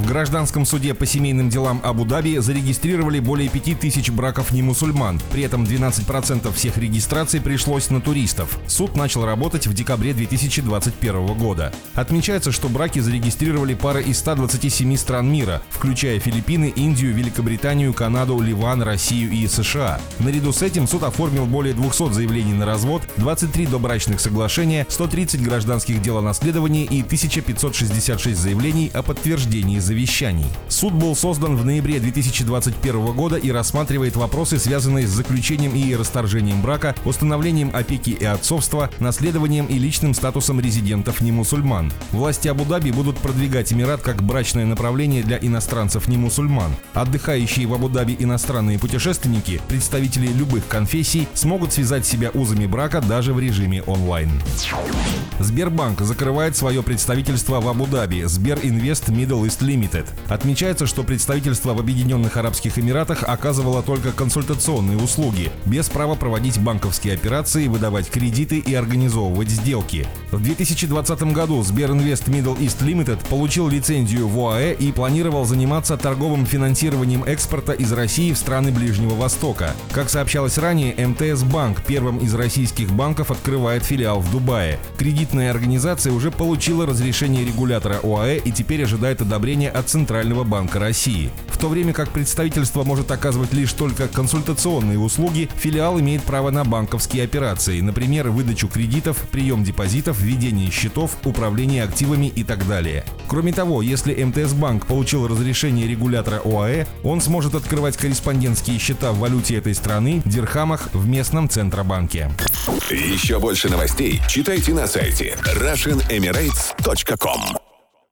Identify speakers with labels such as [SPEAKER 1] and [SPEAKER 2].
[SPEAKER 1] В гражданском суде по семейным делам Абу-Даби зарегистрировали более 5000 браков не мусульман. При этом 12% всех регистраций пришлось на туристов. Суд начал работать в декабре 2021 года. Отмечается, что браки зарегистрировали пары из 127 стран мира, включая Филиппины, Индию, Великобританию, Канаду, Ливан, Россию и США. Наряду с этим суд оформил более 200 заявлений на развод, 23 добрачных соглашения, 130 гражданских дел о наследовании и 1566 заявлений о подтверждении завещаний. Суд был создан в ноябре 2021 года и рассматривает вопросы, связанные с заключением и расторжением брака, установлением опеки и отцовства, наследованием и личным статусом резидентов не мусульман. Власти Абу-Даби будут продвигать Эмират как брачное направление для иностранцев не мусульман. Отдыхающие в Абу-Даби иностранные путешественники, представители любых конфессий, смогут связать себя узами брака даже в режиме онлайн. Сбербанк закрывает свое представительство в Абу-Даби Сберинвест Middle East Limited. Отмечается, что представительство в Объединенных Арабских Эмиратах оказывало только консультационные услуги, без права проводить банковские операции, выдавать кредиты и организовывать сделки. В 2020 году Сберинвест Middle East Limited получил лицензию в ОАЭ и планировал заниматься торговым финансированием экспорта из России в страны Ближнего Востока. Как сообщалось ранее, МТС Банк первым из российских банков открывает филиал в Дубае. Кредитная организация уже получила разрешение регулятора ОАЭ и теперь ожидает одобрения от Центрального банка России. В то время как представительство может оказывать лишь только консультационные услуги, филиал имеет право на банковские операции, например, выдачу кредитов, прием депозитов, ведение счетов, управление активами и так далее. Кроме того, если МТС Банк получил разрешение регулятора ОАЭ, он сможет открывать корреспондентские счета в валюте этой страны, дирхамах, в местном Центробанке.
[SPEAKER 2] Еще больше новостей читайте на сайте RussianEmirates.com